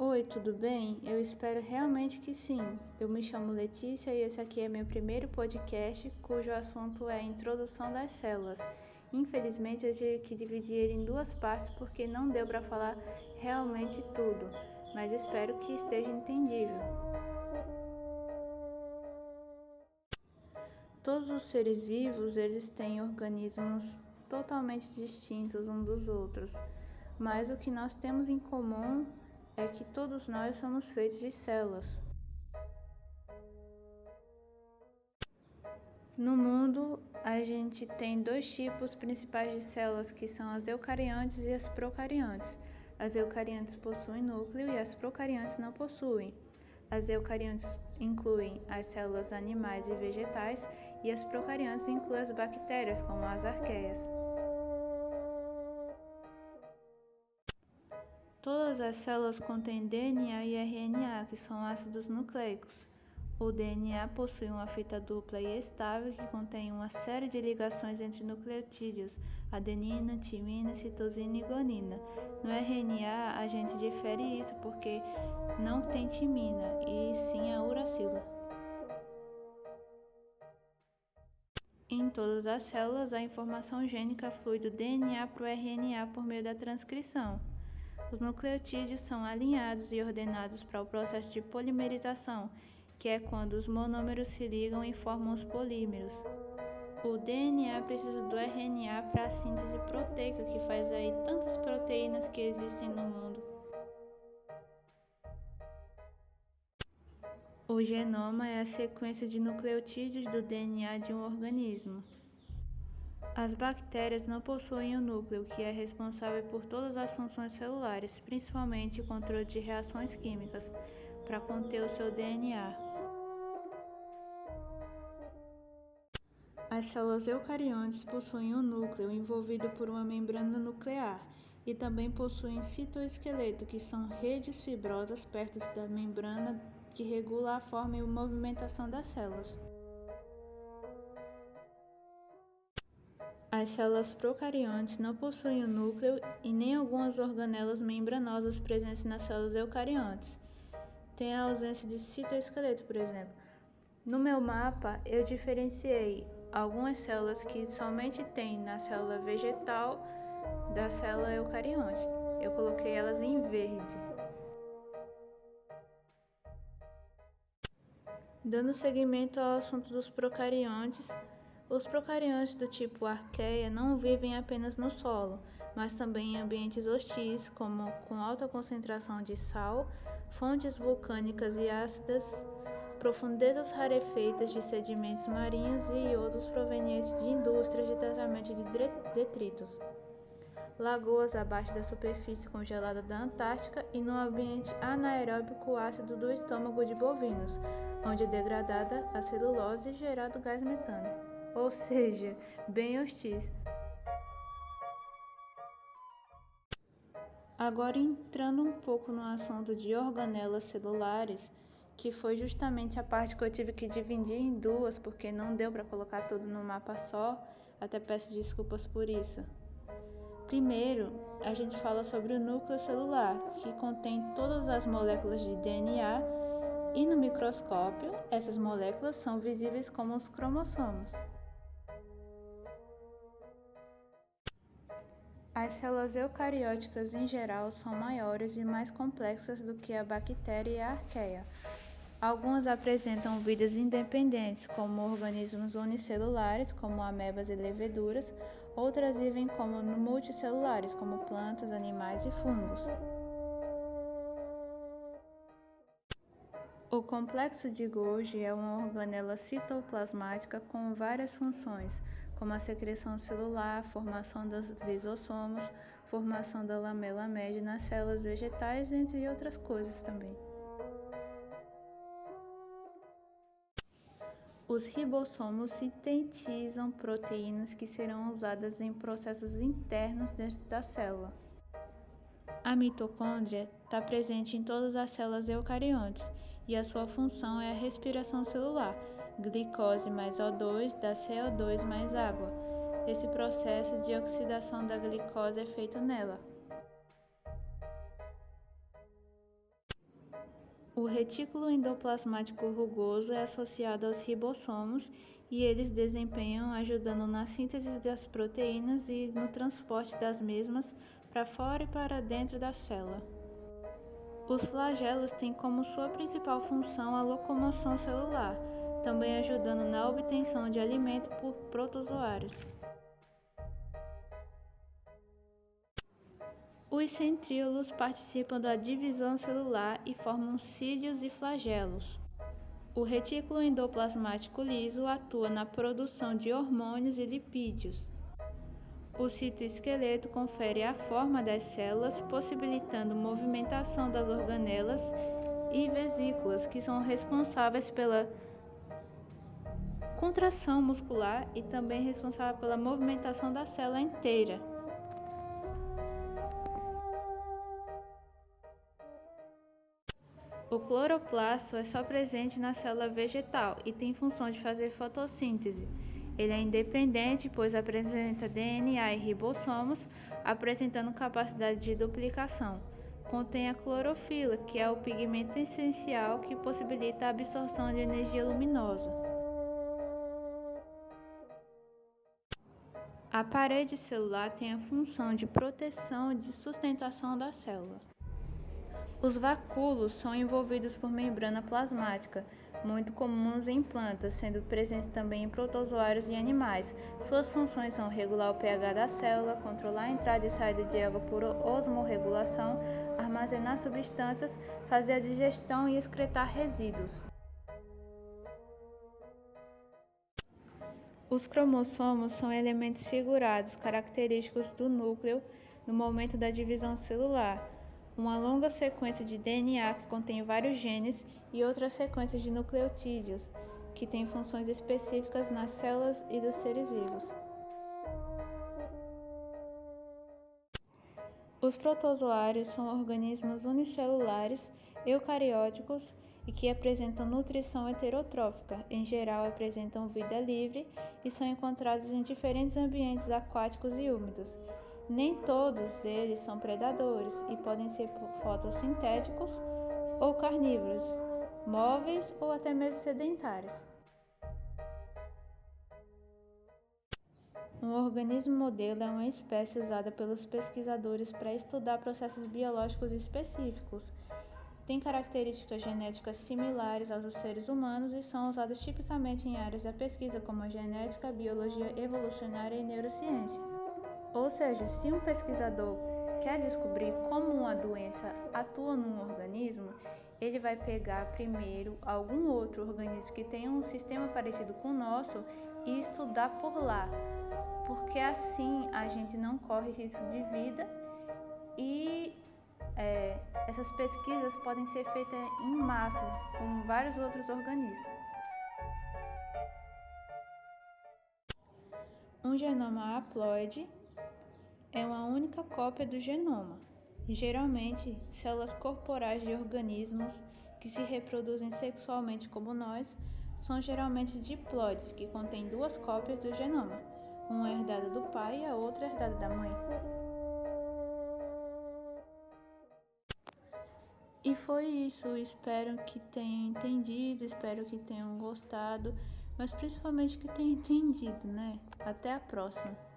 Oi, tudo bem? Eu espero realmente que sim. Eu me chamo Letícia e esse aqui é meu primeiro podcast, cujo assunto é a introdução das células. Infelizmente, eu tive que dividir ele em duas partes porque não deu para falar realmente tudo, mas espero que esteja entendível. Todos os seres vivos, eles têm organismos totalmente distintos uns dos outros, mas o que nós temos em comum é que todos nós somos feitos de células. No mundo, a gente tem dois tipos principais de células, que são as eucariontes e as procariontes. As eucariontes possuem núcleo e as procariontes não possuem. As eucariontes incluem as células animais e vegetais e as procariontes incluem as bactérias, como as arqueias. Todas as células contêm DNA e RNA, que são ácidos nucleicos. O DNA possui uma fita dupla e estável que contém uma série de ligações entre nucleotídeos, adenina, timina, citosina e guanina. No RNA, a gente difere isso porque não tem timina, e sim a uracila. Em todas as células, a informação gênica flui do DNA para o RNA por meio da transcrição. Os nucleotídeos são alinhados e ordenados para o processo de polimerização, que é quando os monômeros se ligam e formam os polímeros. O DNA precisa do RNA para a síntese proteica, que faz aí tantas proteínas que existem no mundo. O genoma é a sequência de nucleotídeos do DNA de um organismo. As bactérias não possuem o núcleo, que é responsável por todas as funções celulares, principalmente o controle de reações químicas, para conter o seu DNA. As células eucariontes possuem um núcleo envolvido por uma membrana nuclear e também possuem citoesqueleto, que são redes fibrosas perto da membrana que regula a forma e movimentação das células. As células procariontes não possuem o núcleo e nem algumas organelas membranosas presentes nas células eucariontes. Tem a ausência de citoesqueleto, por exemplo. No meu mapa, eu diferenciei algumas células que somente tem na célula vegetal da célula eucarionte. Eu coloquei elas em verde. Dando seguimento ao assunto dos procariontes, os procariontes do tipo arqueia não vivem apenas no solo, mas também em ambientes hostis, como com alta concentração de sal, fontes vulcânicas e ácidas, profundezas rarefeitas de sedimentos marinhos e outros provenientes de indústrias de tratamento de detritos, lagoas abaixo da superfície congelada da Antártica e no ambiente anaeróbico ácido do estômago de bovinos, onde é degradada a celulose e gerado gás metano ou seja, bem hostis. Agora entrando um pouco no assunto de organelas celulares, que foi justamente a parte que eu tive que dividir em duas, porque não deu para colocar tudo no mapa só, até peço desculpas por isso. Primeiro, a gente fala sobre o núcleo celular, que contém todas as moléculas de DNA, e no microscópio, essas moléculas são visíveis como os cromossomos. As células eucarióticas em geral são maiores e mais complexas do que a bactéria e a arqueia. Algumas apresentam vidas independentes, como organismos unicelulares, como amebas e leveduras, outras vivem como multicelulares, como plantas, animais e fungos. O complexo de Golgi é uma organela citoplasmática com várias funções como a secreção celular, formação dos lisossomos, formação da lamela média nas células vegetais, entre outras coisas também. Os ribossomos sintetizam proteínas que serão usadas em processos internos dentro da célula. A mitocôndria está presente em todas as células eucariontes e a sua função é a respiração celular glicose mais O2 dá CO2 mais água. Esse processo de oxidação da glicose é feito nela. O retículo endoplasmático rugoso é associado aos ribossomos e eles desempenham ajudando na síntese das proteínas e no transporte das mesmas para fora e para dentro da célula. Os flagelos têm como sua principal função a locomoção celular, também ajudando na obtenção de alimento por protozoários. Os centríolos participam da divisão celular e formam cílios e flagelos. O retículo endoplasmático liso atua na produção de hormônios e lipídios. O citoesqueleto confere a forma das células, possibilitando movimentação das organelas e vesículas, que são responsáveis pela contração muscular e também responsável pela movimentação da célula inteira. O cloroplasto é só presente na célula vegetal e tem função de fazer fotossíntese. Ele é independente, pois apresenta DNA e ribossomos, apresentando capacidade de duplicação. Contém a clorofila, que é o pigmento essencial que possibilita a absorção de energia luminosa. A parede celular tem a função de proteção e de sustentação da célula. Os vacúolos são envolvidos por membrana plasmática, muito comuns em plantas, sendo presentes também em protozoários e animais. Suas funções são regular o pH da célula, controlar a entrada e saída de água por osmorregulação, armazenar substâncias, fazer a digestão e excretar resíduos. Os cromossomos são elementos figurados característicos do núcleo no momento da divisão celular uma longa sequência de DNA que contém vários genes e outras sequências de nucleotídeos que têm funções específicas nas células e dos seres vivos. Os protozoários são organismos unicelulares eucarióticos e que apresentam nutrição heterotrófica, em geral apresentam vida livre e são encontrados em diferentes ambientes aquáticos e úmidos, nem todos eles são predadores e podem ser fotossintéticos ou carnívoros, móveis ou até mesmo sedentários. Um organismo modelo é uma espécie usada pelos pesquisadores para estudar processos biológicos específicos. Tem características genéticas similares aos dos seres humanos e são usadas tipicamente em áreas da pesquisa como genética, biologia evolucionária e neurociência. Ou seja, se um pesquisador quer descobrir como uma doença atua num organismo, ele vai pegar primeiro algum outro organismo que tenha um sistema parecido com o nosso e estudar por lá, porque assim a gente não corre risco de vida e é, essas pesquisas podem ser feitas em massa com vários outros organismos. Um genoma haploide é uma única cópia do genoma, geralmente células corporais de organismos que se reproduzem sexualmente como nós são geralmente diploides, que contêm duas cópias do genoma, uma herdada do pai e a outra herdada da mãe. E foi isso, espero que tenham entendido, espero que tenham gostado, mas principalmente que tenham entendido, né? Até a próxima!